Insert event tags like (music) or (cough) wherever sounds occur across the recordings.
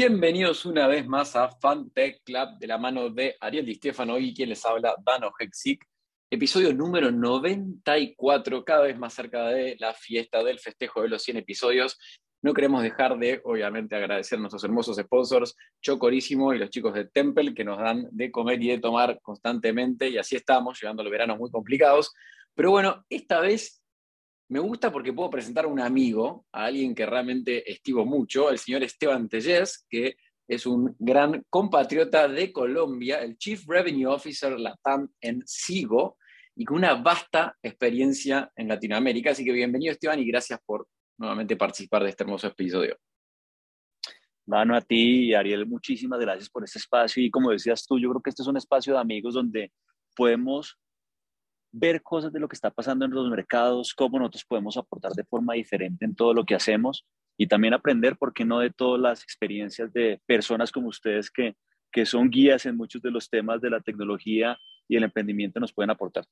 Bienvenidos una vez más a Fantech Club de la mano de Ariel Di Stefano y quien les habla, Dano Hexic. Episodio número 94, cada vez más cerca de la fiesta del festejo de los 100 episodios. No queremos dejar de, obviamente, agradecer a nuestros hermosos sponsors, Chocorísimo y los chicos de Temple, que nos dan de comer y de tomar constantemente, y así estamos, llegando a los veranos muy complicados. Pero bueno, esta vez me gusta porque puedo presentar a un amigo, a alguien que realmente estimo mucho, el señor Esteban Tellez, que es un gran compatriota de Colombia, el Chief Revenue Officer Latam en SIGO, y con una vasta experiencia en Latinoamérica. Así que bienvenido Esteban y gracias por nuevamente participar de este hermoso episodio. Mano, a ti Ariel, muchísimas gracias por este espacio. Y como decías tú, yo creo que este es un espacio de amigos donde podemos ver cosas de lo que está pasando en los mercados, cómo nosotros podemos aportar de forma diferente en todo lo que hacemos y también aprender, ¿por qué no?, de todas las experiencias de personas como ustedes que, que son guías en muchos de los temas de la tecnología y el emprendimiento nos pueden aportar.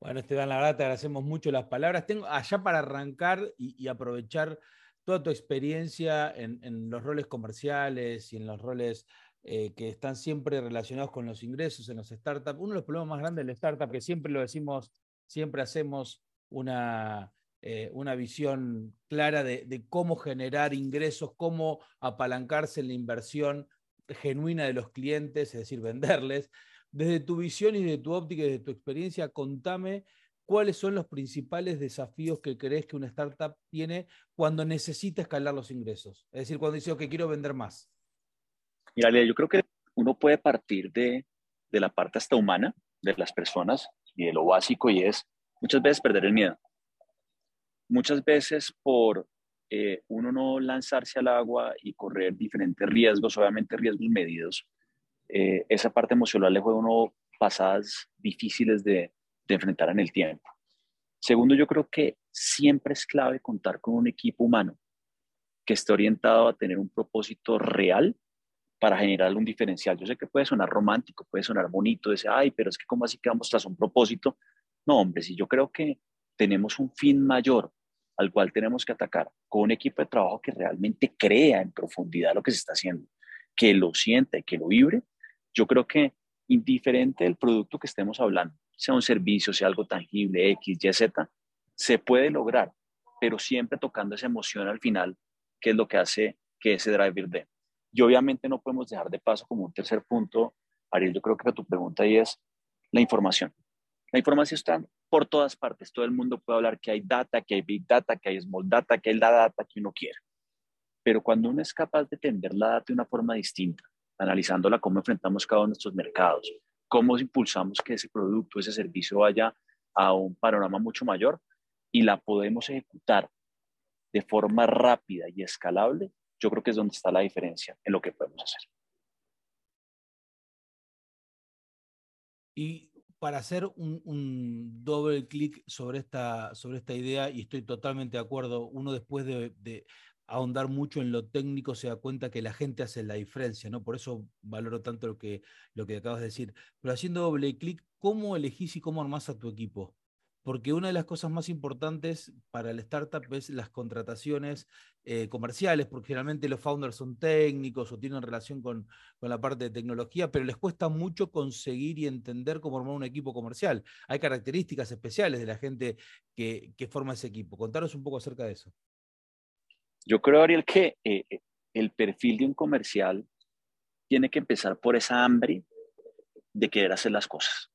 Bueno, Esteban, la verdad te agradecemos mucho las palabras. Tengo allá para arrancar y, aprovechar toda tu experiencia en, en, los roles comerciales y en los roles eh, que están siempre relacionados con los ingresos en los startups. Uno de los problemas más grandes del startup, que siempre lo decimos, siempre hacemos una, eh, una visión clara de, cómo generar ingresos, cómo apalancarse en la inversión genuina de los clientes, es decir, venderles. Desde tu visión y de tu óptica y de tu experiencia, contame cuáles son los principales desafíos que crees que una startup tiene cuando necesita escalar los ingresos. Es decir, cuando dice, que quiero vender más. Mira, yo creo que uno puede partir de, de la parte hasta humana de las personas y de lo básico y es muchas veces perder el miedo. Muchas veces por eh, uno no lanzarse al agua y correr diferentes riesgos, obviamente riesgos medidos, eh, esa parte emocional le juega uno pasadas difíciles de, de enfrentar en el tiempo. Segundo, yo creo que siempre es clave contar con un equipo humano que esté orientado a tener un propósito real para generar un diferencial. Yo sé que puede sonar romántico, puede sonar bonito, decir, ay, pero es que cómo así que vamos tras un propósito. No, hombre, si yo creo que tenemos un fin mayor al cual tenemos que atacar con un equipo de trabajo que realmente crea en profundidad lo que se está haciendo, que lo sienta y que lo vibre, yo creo que indiferente del producto que estemos hablando, sea un servicio, sea algo tangible, X, Y, Z, se puede lograr, pero siempre tocando esa emoción al final, que es lo que hace que ese driver dé. Y obviamente no podemos dejar de paso como un tercer punto, Ariel, yo creo que tu pregunta ahí es la información. La información está por todas partes. Todo el mundo puede hablar que hay data, que hay big data, que hay small data, que hay la data que uno quiere. Pero cuando uno es capaz de entender la data de una forma distinta, analizándola cómo enfrentamos cada uno de nuestros mercados, cómo impulsamos que ese producto, ese servicio vaya a un panorama mucho mayor y la podemos ejecutar de forma rápida y escalable, yo creo que es donde está la diferencia en lo que podemos hacer. Y para hacer un, doble clic sobre esta, sobre esta idea, y estoy totalmente de acuerdo, uno después de, ahondar mucho en lo técnico se da cuenta que la gente hace la diferencia, ¿no? Por eso valoro tanto lo que, lo que acabas de decir. Pero haciendo doble clic, ¿cómo elegís y cómo armás a tu equipo? Porque una de las cosas más importantes para el startup es las contrataciones eh, comerciales, porque generalmente los founders son técnicos o tienen relación con, la parte de tecnología, pero les cuesta mucho conseguir y entender cómo armar un equipo comercial. Hay características especiales de la gente que, forma ese equipo. Contaros un poco acerca de eso. Yo creo, Ariel, que eh, eh, el perfil de un comercial tiene que empezar por esa hambre de querer hacer las cosas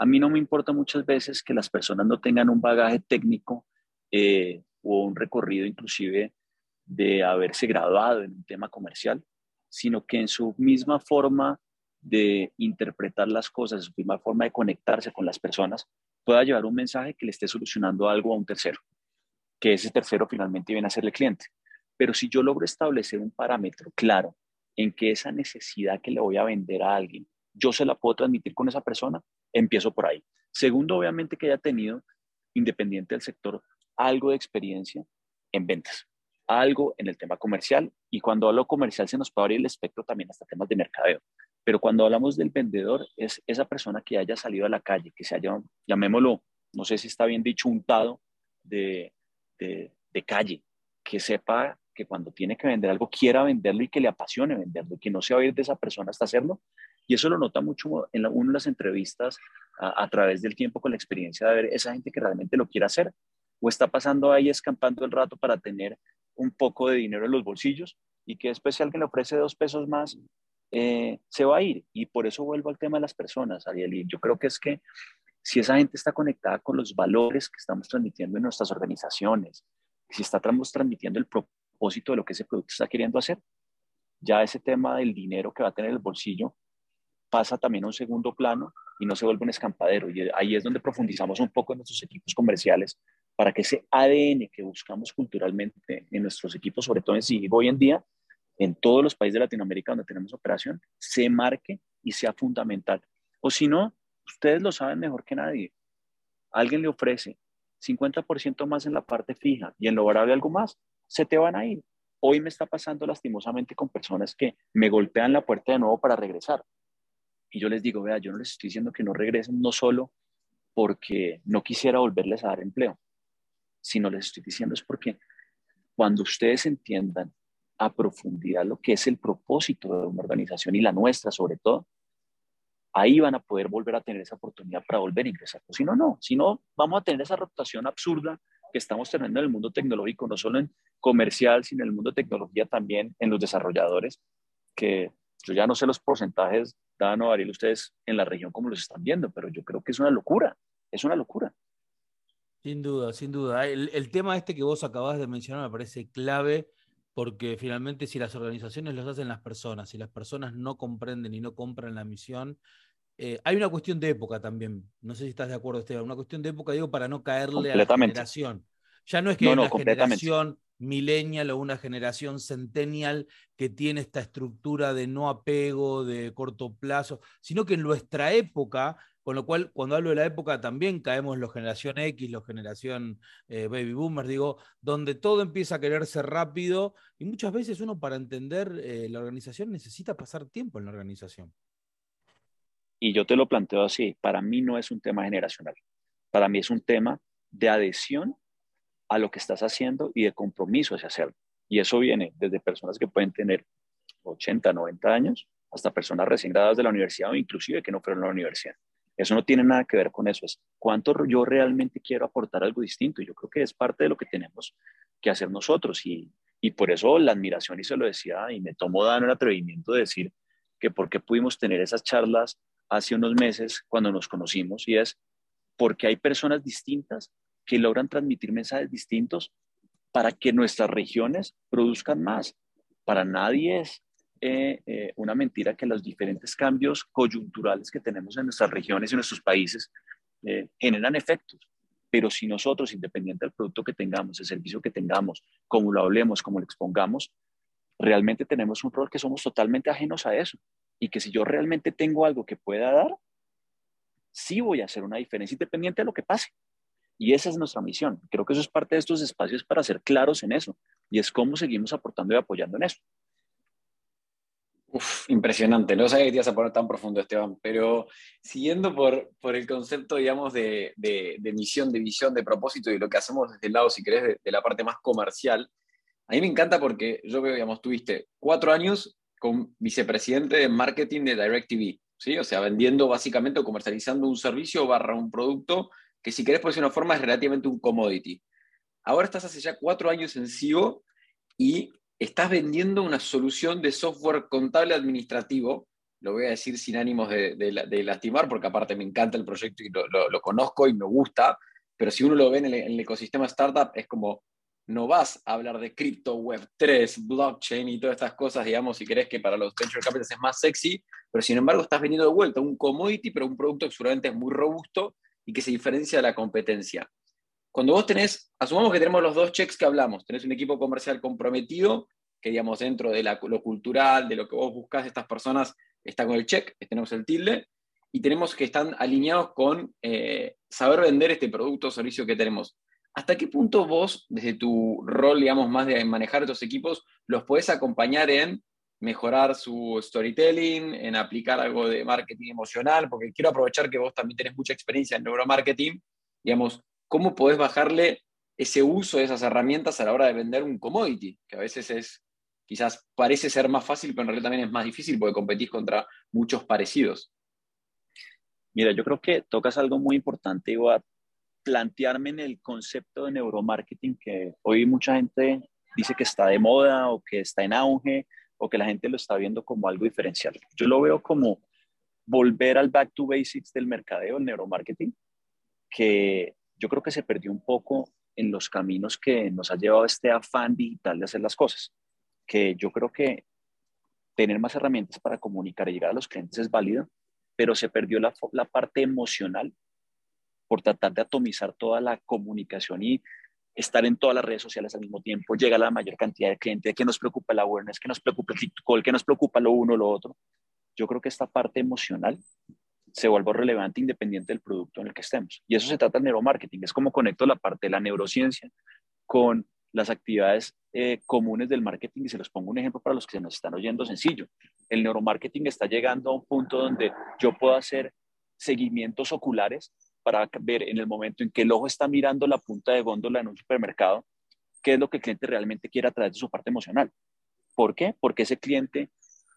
a mí no me importa muchas veces que las personas no tengan un bagaje técnico eh, o un recorrido inclusive de haberse graduado en un tema comercial, sino que en su misma forma de interpretar las cosas, en su misma forma de conectarse con las personas, pueda llevar un mensaje que le esté solucionando algo a un tercero, que ese tercero finalmente viene a ser el cliente. Pero si yo logro establecer un parámetro claro en que esa necesidad que le voy a vender a alguien, yo se la puedo transmitir con esa persona, Empiezo por ahí. Segundo, obviamente que haya tenido, independiente del sector, algo de experiencia en ventas, algo en el tema comercial. Y cuando hablo comercial se nos puede abrir el espectro también hasta temas de mercadeo. Pero cuando hablamos del vendedor, es esa persona que haya salido a la calle, que se haya, llamémoslo, no sé si está bien dicho, untado de, de, calle, que sepa que cuando tiene que vender algo quiera venderlo y que le apasione venderlo, que no se va a ir de esa persona hasta hacerlo. Y eso lo nota mucho en una de las entrevistas a, a, través del tiempo con la experiencia de ver esa gente que realmente lo quiere hacer o está pasando ahí escampando el rato para tener un poco de dinero en los bolsillos y que después si alguien le ofrece dos pesos más, eh, se va a ir. Y por eso vuelvo al tema de las personas, Ariel. Y yo creo que es que si esa gente está conectada con los valores que estamos transmitiendo en nuestras organizaciones, si estamos transmitiendo el propósito de lo que ese producto está queriendo hacer, ya ese tema del dinero que va a tener el bolsillo pasa también a un segundo plano y no se vuelve un escampadero. Y ahí es donde profundizamos un poco en nuestros equipos comerciales para que ese ADN que buscamos culturalmente en nuestros equipos, sobre todo en sí, hoy en día, en todos los países de Latinoamérica donde tenemos operación, se marque y sea fundamental. O si no, ustedes lo saben mejor que nadie. Alguien le ofrece 50% más en la parte fija y en lo variable algo más, se te van a ir. Hoy me está pasando lastimosamente con personas que me golpean la puerta de nuevo para regresar. Y yo les digo, vea, yo no les estoy diciendo que no regresen, no solo porque no quisiera volverles a dar empleo, sino les estoy diciendo es porque cuando ustedes entiendan a profundidad lo que es el propósito de una organización y la nuestra sobre todo, ahí van a poder volver a tener esa oportunidad para volver a ingresar. Si no, no, si no, vamos a tener esa rotación absurda que estamos teniendo en el mundo tecnológico, no solo en comercial, sino en el mundo de tecnología también, en los desarrolladores, que yo ya no sé los porcentajes, Dan o Ariel, ustedes en la región como los están viendo, pero yo creo que es una locura, es una locura. Sin duda, sin duda. El, el tema este que vos acabas de mencionar me parece clave porque finalmente si las organizaciones los hacen las personas, si las personas no comprenden y no compran la misión, eh, hay una cuestión de época también. No sé si estás de acuerdo, Esteban. Una cuestión de época, digo, para no caerle a la generación. Ya no es que hay una generación millennial o una generación centennial que tiene esta estructura de no apego, de corto plazo, sino que en nuestra época con lo cual, cuando hablo de la época, también caemos los generación X, los generación eh, baby boomers, digo, donde todo empieza a quererse rápido y muchas veces uno para entender eh, la organización necesita pasar tiempo en la organización. Y yo te lo planteo así, para mí no es un tema generacional, para mí es un tema de adhesión a lo que estás haciendo y de compromiso hacia hacerlo. Y eso viene desde personas que pueden tener 80, 90 años, hasta personas recién graduadas de la universidad o inclusive que no fueron a la universidad. Eso no tiene nada que ver con eso, es cuánto yo realmente quiero aportar algo distinto. Yo creo que es parte de lo que tenemos que hacer nosotros y, y por eso la admiración, y se lo decía, y me tomó dar el atrevimiento de decir que por qué pudimos tener esas charlas hace unos meses cuando nos conocimos, y es porque hay personas distintas que logran transmitir mensajes distintos para que nuestras regiones produzcan más. Para nadie es eh, eh, una mentira que los diferentes cambios coyunturales que tenemos en nuestras regiones y en nuestros países eh, generan efectos. Pero si nosotros, independiente del producto que tengamos, el servicio que tengamos, como lo hablemos, como lo expongamos, realmente tenemos un rol que somos totalmente ajenos a eso. Y que si yo realmente tengo algo que pueda dar, sí voy a hacer una diferencia independiente de lo que pase. Y esa es nuestra misión. Creo que eso es parte de estos espacios para ser claros en eso. Y es cómo seguimos aportando y apoyando en eso. Uf, impresionante. No sabía que te ibas a poner tan profundo, Esteban, pero siguiendo por, por el concepto, digamos, de, de, misión, de visión, de propósito y lo que hacemos desde el lado, si querés, de, la parte más comercial, a mí me encanta porque yo veo, digamos, tuviste cuatro años como vicepresidente de marketing de DirecTV, ¿sí? O sea, vendiendo básicamente o comercializando un servicio barra un producto que si querés por decir una forma es relativamente un commodity. Ahora estás hace ya cuatro años en SIO y estás vendiendo una solución de software contable administrativo, lo voy a decir sin ánimos de, lastimar, porque aparte me encanta el proyecto y lo, conozco y me gusta, pero si uno lo ve en el, ecosistema startup, es como, no vas a hablar de cripto, web 3, blockchain y todas estas cosas, digamos, si querés que para los venture capitals es más sexy, pero sin embargo estás vendiendo de vuelta un commodity, pero un producto que seguramente es muy robusto y que se diferencia de la competencia cuando vos tenés, asumamos que tenemos los dos checks que hablamos, tenés un equipo comercial comprometido, que digamos dentro de lo cultural, de lo que vos buscás, estas personas está con el check, tenemos el tilde, y tenemos que están alineados con eh, saber vender este producto o servicio que tenemos. ¿Hasta qué punto vos, desde tu rol, digamos, más de manejar estos equipos, los podés acompañar en mejorar su storytelling, en aplicar algo de marketing emocional? Porque quiero aprovechar que vos también tenés mucha experiencia en neuromarketing, digamos, ¿cómo podés bajarle ese uso de esas herramientas a la hora de vender un commodity, que a veces es, quizás parece ser más fácil, pero en realidad también es más difícil porque competís contra muchos parecidos. Mira, yo creo que tocas algo muy importante voy a plantearme en el concepto de neuromarketing que hoy mucha gente dice que está de moda o que está en auge o que la gente lo está viendo como algo diferencial. Yo lo veo como volver al back to basics del mercadeo, el neuromarketing, que yo creo que se perdió un poco en los caminos que nos ha llevado este afán digital de hacer las cosas, que yo creo que tener más herramientas para comunicar y llegar a los clientes es válido, pero se perdió la, la parte emocional por tratar de atomizar toda la comunicación y estar en todas las redes sociales al mismo tiempo, llega la mayor cantidad de clientes, que nos preocupa la awareness, que nos preocupa el TikTok, que nos preocupa lo uno, lo otro. Yo creo que esta parte emocional se vuelve relevante independiente del producto en el que estemos. Y eso se trata del neuromarketing, es como conecto la parte de la neurociencia con las actividades eh, comunes del marketing y se los pongo un ejemplo para los que se nos están oyendo sencillo. El neuromarketing está llegando a un punto donde yo puedo hacer seguimientos oculares para ver en el momento en que el ojo está mirando la punta de góndola en un supermercado, qué es lo que el cliente realmente quiere a través de su parte emocional. ¿Por qué? Porque ese cliente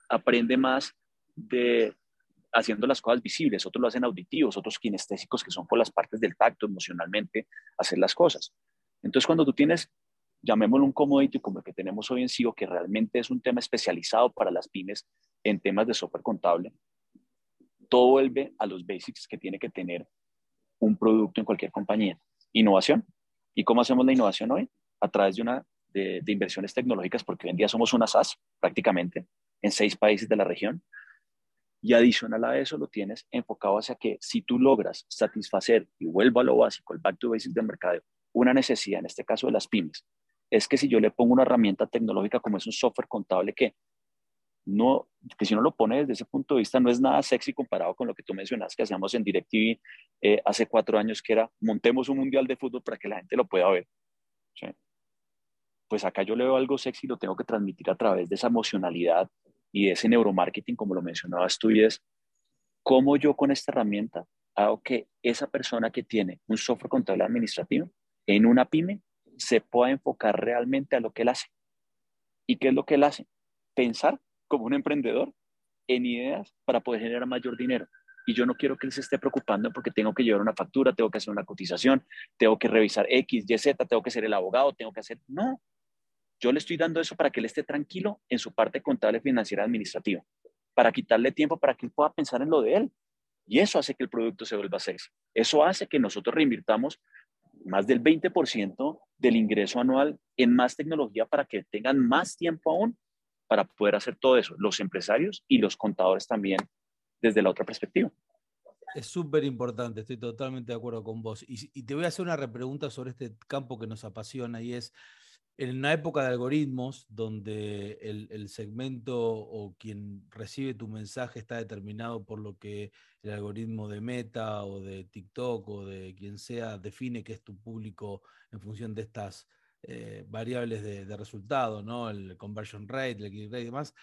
aprende más de haciendo las cosas visibles, otros lo hacen auditivos, otros kinestésicos que son por las partes del tacto emocionalmente, hacer las cosas. Entonces, cuando tú tienes, llamémoslo un commodity como el que tenemos hoy en SIO, que realmente es un tema especializado para las pymes en temas de software contable, todo vuelve a los basics que tiene que tener un producto en cualquier compañía. Innovación. ¿Y cómo hacemos la innovación hoy? A través de, una, de, inversiones tecnológicas, porque hoy en día somos una SaaS prácticamente en seis países de la región. Y adicional a eso lo tienes enfocado hacia que si tú logras satisfacer, y vuelvo a lo básico, el back to basics del mercado, una necesidad, en este caso de las pymes, es que si yo le pongo una herramienta tecnológica como es un software contable que no, que si uno lo pone desde ese punto de vista, no es nada sexy comparado con lo que tú mencionas que hacíamos en DirecTV eh, hace cuatro años, que era montemos un mundial de fútbol para que la gente lo pueda ver. Pues acá yo le veo algo sexy y lo tengo que transmitir a través de esa emocionalidad y de ese neuromarketing, como lo mencionabas tú, y es cómo yo con esta herramienta hago que esa persona que tiene un software contable administrativo en una pyme se pueda enfocar realmente a lo que él hace. ¿Y qué es lo que él hace? Pensar como un emprendedor en ideas para poder generar mayor dinero. Y yo no quiero que él se esté preocupando porque tengo que llevar una factura, tengo que hacer una cotización, tengo que revisar X, Y, Z, tengo que ser el abogado, tengo que hacer... No, yo le estoy dando eso para que él esté tranquilo en su parte contable, financiera, administrativa, para quitarle tiempo para que él pueda pensar en lo de él. Y eso hace que el producto se vuelva sexy. Eso hace que nosotros reinvirtamos más del 20% del ingreso anual en más tecnología para que tengan más tiempo aún para poder hacer todo eso, los empresarios y los contadores también desde la otra perspectiva. Es súper importante, estoy totalmente de acuerdo con vos. Y, te voy a hacer una repregunta sobre este campo que nos apasiona y es, en una época de algoritmos donde el, el, segmento o quien recibe tu mensaje está determinado por lo que el algoritmo de Meta o de TikTok o de quien sea define que es tu público en función de estas eh, variables de, resultado, ¿no? El conversion rate, el click rate y demás.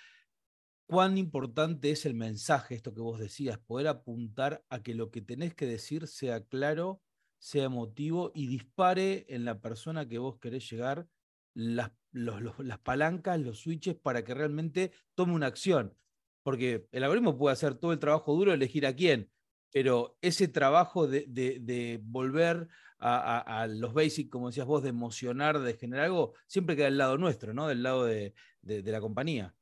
¿Cuán importante es el mensaje, esto que vos decías, poder apuntar a que lo que tenés que decir sea claro, sea emotivo y dispare en la persona que vos querés llegar las, las palancas, los switches para que realmente tome una acción? Porque el algoritmo puede hacer todo el trabajo duro elegir a quién, pero ese trabajo de, de volver a, los basics, como decías vos, de emocionar, de generar algo, siempre queda del lado nuestro, ¿no? Del lado de, la compañía.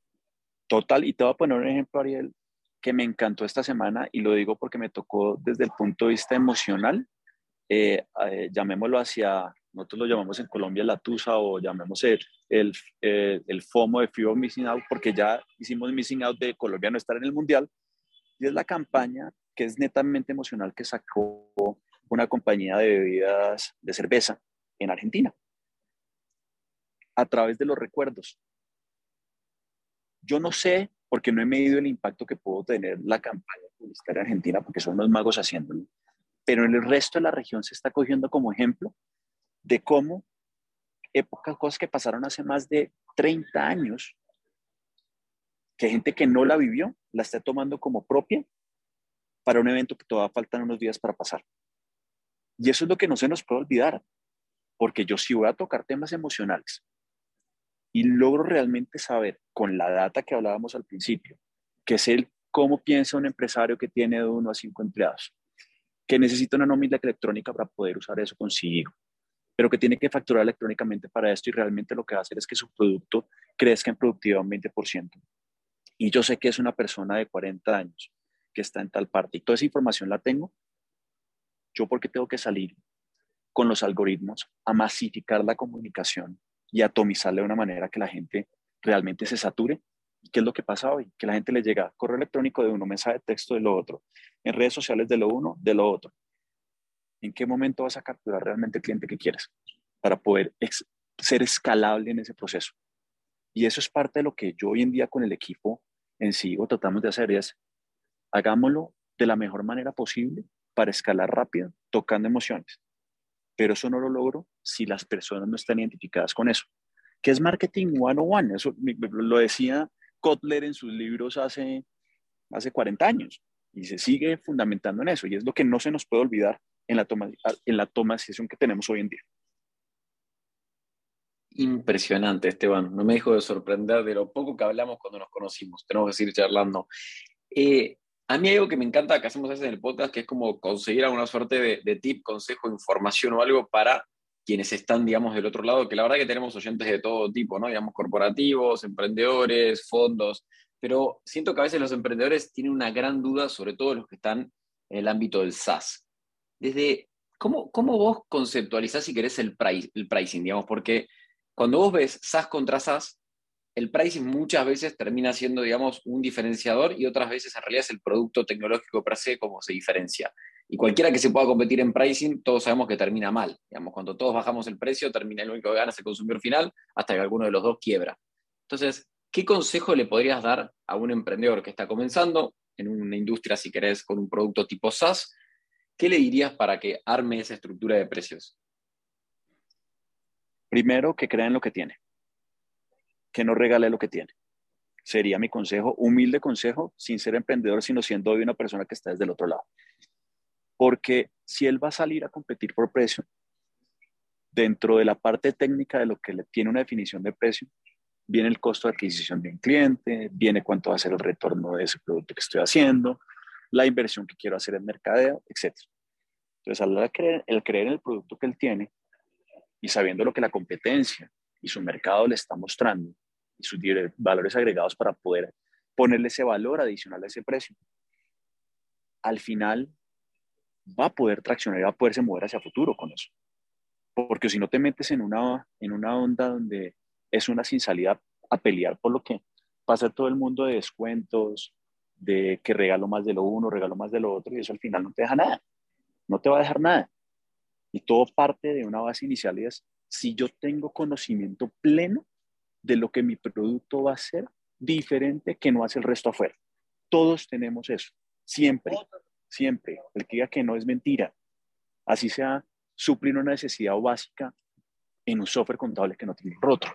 Total, y te voy a poner un ejemplo, Ariel, que me encantó esta semana y lo digo porque me tocó desde el punto de vista emocional, eh, eh, llamémoslo hacia, nosotros lo llamamos en Colombia la TUSA o llamemos el, el, eh, el FOMO de Fear of Missing Out, porque ya hicimos Missing Out de Colombia no estar en el Mundial, y es la campaña que es netamente emocional que sacó una compañía de bebidas de cerveza en Argentina a través de los recuerdos. Yo no sé, porque no he medido el impacto que pudo tener la campaña publicitaria argentina, porque son los magos haciéndolo, pero en el resto de la región se está cogiendo como ejemplo de cómo épocas, cosas que pasaron hace más de 30 años, que gente que no la vivió, la está tomando como propia para un evento que todavía faltan unos días para pasar. Y eso es lo que no se nos puede olvidar. porque yo sí voy a tocar temas emocionales y logro realmente saber con la data que hablábamos al principio, que es el cómo piensa un empresario que tiene de uno a cinco empleados, que necesita una nómina electrónica para poder usar eso consigo, pero que tiene que facturar electrónicamente para esto y realmente lo que va a hacer es que su producto crezca en productividad un 20%. Y yo sé que es una persona de 40 años que está en tal parte y toda esa información la tengo, yo porque tengo que salir con los algoritmos a masificar la comunicación y atomizarla de una manera que la gente realmente se sature. ¿Y qué es lo que pasa hoy? Que la gente le llega correo electrónico de uno, mensaje de texto de lo otro, en redes sociales de lo uno, de lo otro. ¿En qué momento vas a capturar realmente el cliente que quieres para poder ser escalable en ese proceso? Y eso es parte de lo que yo hoy en día con el equipo en sí o tratamos de hacer es hagámoslo de la mejor manera posible para escalar rápido, tocando emociones. Pero eso no lo logro si las personas no están identificadas con eso. ¿Qué es marketing 101? Eso lo decía Kotler en sus libros hace, hace 40 años y se sigue fundamentando en eso y es lo que no se nos puede olvidar en la toma, en la toma de decisión que tenemos hoy en día. Impresionante, Esteban. No me dejo de sorprender de lo poco que hablamos cuando nos conocimos. Tenemos que seguir charlando. Eh, a mí hay algo que me encanta que hacemos en el podcast, que es como conseguir alguna suerte de, tip, consejo, información o algo para quienes están, digamos, del otro lado, que la verdad que tenemos oyentes de todo tipo, ¿no? Digamos, corporativos, emprendedores, fondos, pero siento que a veces los emprendedores tienen una gran duda, sobre todo los que están en el ámbito del SaaS. Desde, ¿cómo, cómo vos conceptualizás, si querés, el, el pricing, digamos? Porque cuando vos ves SaaS contra SaaS, el pricing muchas veces termina siendo, digamos, un diferenciador y otras veces en realidad es el producto tecnológico per se como se diferencia. Y cualquiera que se pueda competir en pricing, todos sabemos que termina mal. Digamos, cuando todos bajamos el precio, termina el único que gana es el consumidor final, hasta que alguno de los dos quiebra. Entonces, ¿qué consejo le podrías dar a un emprendedor que está comenzando en una industria, si querés, con un producto tipo SaaS? ¿Qué le dirías para que arme esa estructura de precios? Primero, que crean lo que tiene que no regale lo que tiene. Sería mi consejo, humilde consejo, sin ser emprendedor, sino siendo hoy una persona que está desde el otro lado. Porque si él va a salir a competir por precio, dentro de la parte técnica de lo que le tiene una definición de precio, viene el costo de adquisición de un cliente, viene cuánto va a ser el retorno de ese producto que estoy haciendo, la inversión que quiero hacer en mercadeo, etc. Entonces, al creer, el creer en el producto que él tiene y sabiendo lo que la competencia y su mercado le está mostrando, y sus valores agregados para poder ponerle ese valor adicional a ese precio, al final va a poder traccionar y va a poderse mover hacia futuro con eso. Porque si no te metes en una, en una onda donde es una sin salida a pelear por lo que pasa todo el mundo de descuentos, de que regalo más de lo uno, regalo más de lo otro, y eso al final no te deja nada, no te va a dejar nada. Y todo parte de una base inicial y es, si yo tengo conocimiento pleno de lo que mi producto va a ser diferente que no hace el resto afuera. Todos tenemos eso, siempre, siempre. El que diga que no es mentira. Así sea suplir una necesidad básica en un software contable que no tiene otro.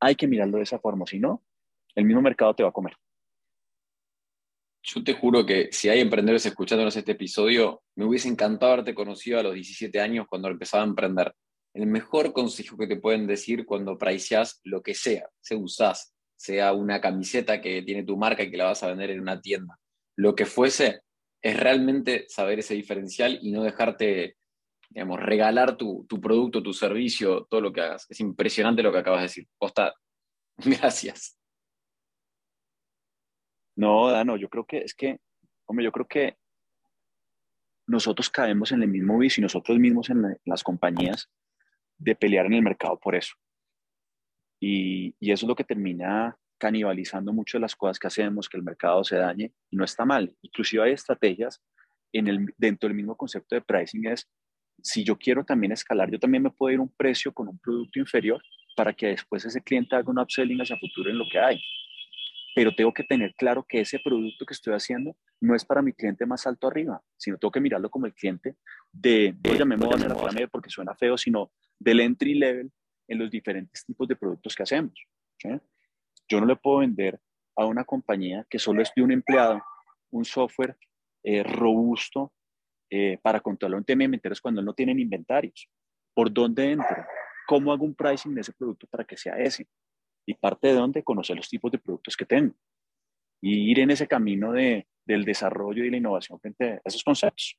Hay que mirarlo de esa forma, si no, el mismo mercado te va a comer. Yo te juro que si hay emprendedores escuchándonos este episodio, me hubiese encantado haberte conocido a los 17 años cuando empezaba a emprender el mejor consejo que te pueden decir cuando priceas lo que sea, se usás, sea una camiseta que tiene tu marca y que la vas a vender en una tienda, lo que fuese, es realmente saber ese diferencial y no dejarte, digamos, regalar tu, producto, tu servicio, todo lo que hagas. Es impresionante lo que acabas de decir. Costa, (laughs) gracias. No, Dano, yo creo que es que, hombre, yo creo que nosotros caemos en el mismo vicio y nosotros mismos en las compañías de pelear en el mercado por eso. Y, eso es lo que termina canibalizando mucho de las cosas que hacemos, que el mercado se dañe, y no está mal. Inclusive hay estrategias en el, dentro del mismo concepto de pricing, es si yo quiero también escalar, yo también me puedo ir un precio con un producto inferior para que después ese cliente haga un upselling hacia futuro en lo que hay. Pero tengo que tener claro que ese producto que estoy haciendo no es para mi cliente más alto arriba, sino tengo que mirarlo como el cliente de, no llamémoslo a la porque suena feo, sino del entry level en los diferentes tipos de productos que hacemos. Yo no le puedo vender a una compañía que solo es de un empleado un software eh, robusto eh, para controlar un tema de inventarios cuando no tienen inventarios. ¿Por dónde entro? ¿Cómo hago un pricing de ese producto para que sea ese? Y parte de dónde conocer los tipos de productos que tengo. Y ir en ese camino de, del desarrollo y la innovación frente a esos conceptos.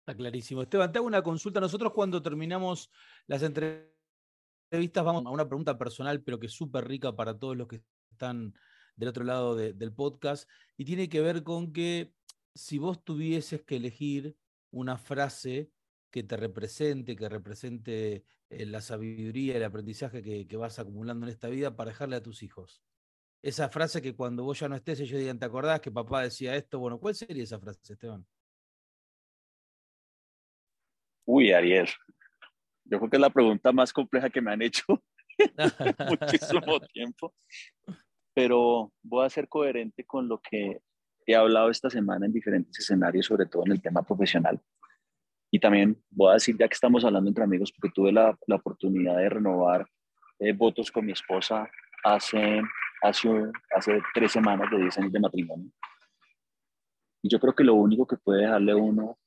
Está clarísimo. Esteban, te hago una consulta. Nosotros cuando terminamos las entrevistas vamos a una pregunta personal, pero que es súper rica para todos los que están del otro lado del podcast, y tiene que ver con que si vos tuvieses que elegir una frase que te represente, que represente eh, la sabiduría, el aprendizaje que, vas acumulando en esta vida para dejarle a tus hijos. Esa frase que cuando vos ya no estés, ellos digan, ¿te acordás que papá decía esto? Bueno, ¿cuál sería esa frase, Esteban? Uy, Ariel, yo creo que es la pregunta más compleja que me han hecho (laughs) muchísimo (laughs) tiempo, pero voy a ser coherente con lo que he hablado esta semana en diferentes escenarios, sobre todo en el tema profesional. Y también voy a decir, ya que estamos hablando entre amigos, porque tuve la, la oportunidad de renovar eh, votos con mi esposa hace, hace, hace tres semanas de 10 años de matrimonio. Y yo creo que lo único que puede dejarle uno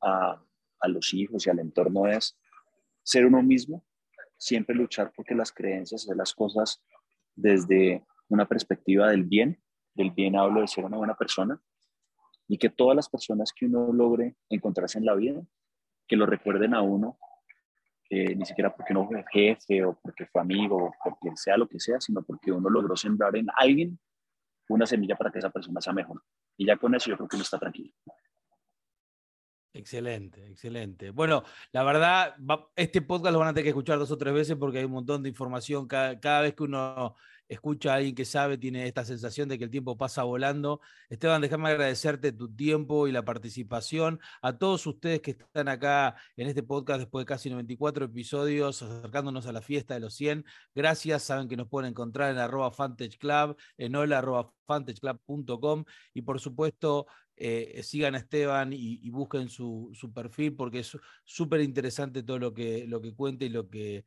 a, a los hijos y al entorno es ser uno mismo, siempre luchar porque las creencias, hacer las cosas desde una perspectiva del bien, del bien hablo de ser una buena persona, y que todas las personas que uno logre encontrarse en la vida, que lo recuerden a uno, ni siquiera porque uno fue jefe o porque fue amigo o porque sea lo que sea, sino porque uno logró sembrar en alguien una semilla para que esa persona sea mejor. Y ya con eso yo creo que uno está tranquilo. Excelente, excelente. Bueno, la verdad, este podcast lo van a tener que escuchar dos o tres veces porque hay un montón de información. Cada, vez que uno escucha a alguien que sabe, tiene esta sensación de que el tiempo pasa volando. Esteban, déjame agradecerte tu tiempo y la participación. A todos ustedes que están acá en este podcast después de casi 94 episodios, acercándonos a la fiesta de los 100. Gracias, saben que nos pueden encontrar en arroba Club, en hola arroba fantageclub.com y por supuesto eh, sigan a Esteban y, busquen su, perfil porque es súper interesante todo lo que, lo que cuenta y lo que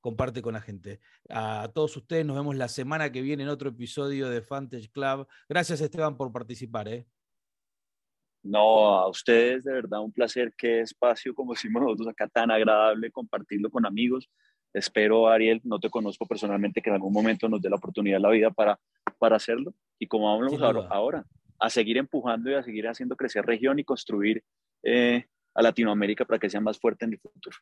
comparte con la gente. A todos ustedes nos vemos la semana que viene en otro episodio de Fantage Club. Gracias Esteban por participar. ¿eh? No, a ustedes de verdad un placer. Qué espacio, como decimos nosotros acá, tan agradable compartirlo con amigos. Espero, Ariel, no te conozco personalmente, que en algún momento nos dé la oportunidad en la vida para, para hacerlo. Y como hablamos ahora, a seguir empujando y a seguir haciendo crecer región y construir eh, a Latinoamérica para que sea más fuerte en el futuro.